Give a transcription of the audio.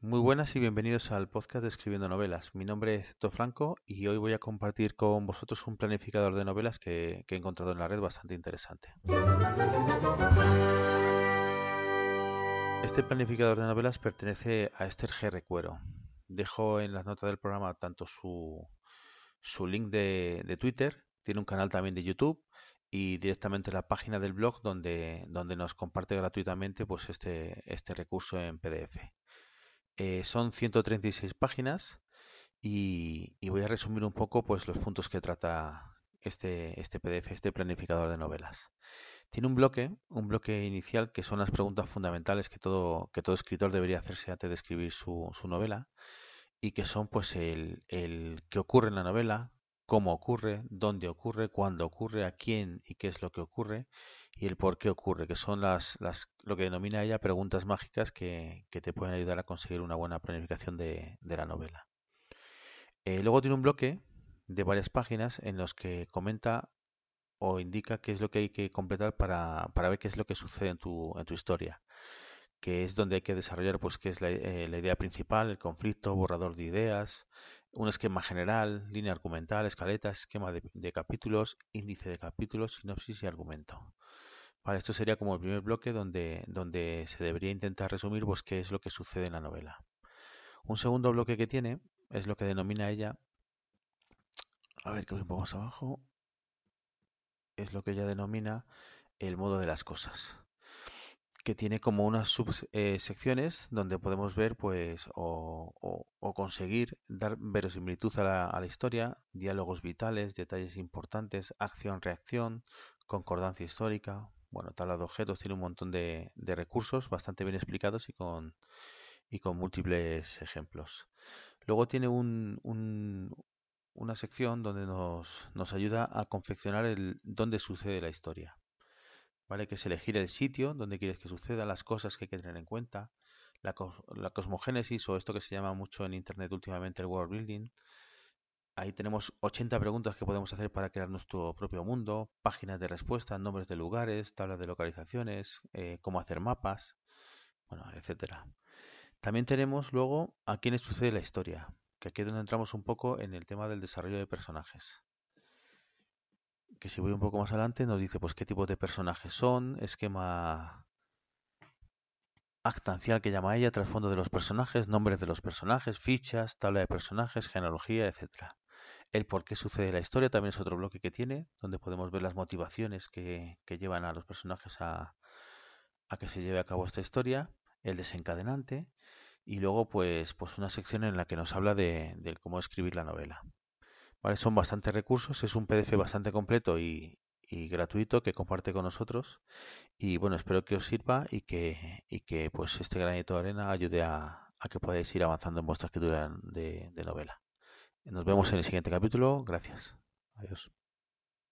Muy buenas y bienvenidos al podcast de Escribiendo Novelas. Mi nombre es Héctor Franco y hoy voy a compartir con vosotros un planificador de novelas que, he encontrado en la red bastante interesante. Este planificador de novelas pertenece a Esther G. Recuero. Dejo en las notas del programa tanto su, su link de, de Twitter, tiene un canal también de YouTube y directamente la página del blog donde, donde nos comparte gratuitamente pues este, este recurso en PDF. Eh, son 136 páginas y, y, voy a resumir un poco pues los puntos que trata este, este PDF, este planificador de novelas. Tiene un bloque, un bloque inicial que son las preguntas fundamentales que todo, que todo escritor debería hacerse antes de escribir su, su novela y que son pues el, el qué ocurre en la novela, cómo ocurre, dónde ocurre, cuándo ocurre, a quién y qué es lo que ocurre y el por qué ocurre, que son las, las lo que denomina ella preguntas mágicas que, te pueden ayudar a conseguir una buena planificación de, la novela. Eh, luego tiene un bloque de varias páginas en los que comenta o indica qué es lo que hay que completar para, para ver qué es lo que sucede en tu, en tu historia que es donde hay que desarrollar pues qué es la, eh, la idea principal, el conflicto, borrador de ideas, un esquema general, línea argumental, escaleta, esquema de, capítulos, índice de capítulos, sinopsis y argumento. Vale, esto sería como el primer bloque donde, donde se debería intentar resumir pues, qué es lo que sucede en la novela. Un segundo bloque que tiene es lo que denomina ella, a ver que voy un más abajo, es lo que ella denomina el modo de las cosas que tiene como unas subsecciones eh, donde podemos ver pues o, conseguir dar verosimilitud a la, historia, diálogos vitales, detalles importantes, acción, reacción, concordancia histórica, bueno, tabla de objetos, tiene un montón de, recursos bastante bien explicados y con, y con múltiples ejemplos. Luego tiene un, un, una sección donde nos, nos ayuda a confeccionar el dónde sucede la historia. ¿Vale? Que es elegir el sitio donde quieres que suceda, las cosas que hay que tener en cuenta, la, la cosmogénesis o esto que se llama mucho en Internet últimamente el world building. Ahí tenemos 80 preguntas que podemos hacer para crear nuestro propio mundo, páginas de respuesta, nombres de lugares, tablas de localizaciones, eh, cómo hacer mapas, bueno, etcétera. También tenemos luego a quiénes sucede la historia, que aquí es donde entramos un poco en el tema del desarrollo de personajes que si voy un poco más adelante nos dice pues qué tipo de personajes son, esquema actancial que llama ella, trasfondo de los personajes, nombres de los personajes, fichas, tabla de personajes, genealogía, etcétera. El por qué sucede la historia también es otro bloque que tiene, donde podemos ver las motivaciones que, que llevan a los personajes a, a, que se lleve a cabo esta historia, el desencadenante, y luego pues, pues una sección en la que nos habla de cómo escribir la novela. Son bastantes recursos, es un PDF bastante completo y, gratuito que comparte con nosotros. Y bueno, espero que os sirva y que, y que pues este granito de arena ayude a, que podáis ir avanzando en vuestra escritura de novela. Nos vemos en el siguiente capítulo. Gracias. Adiós.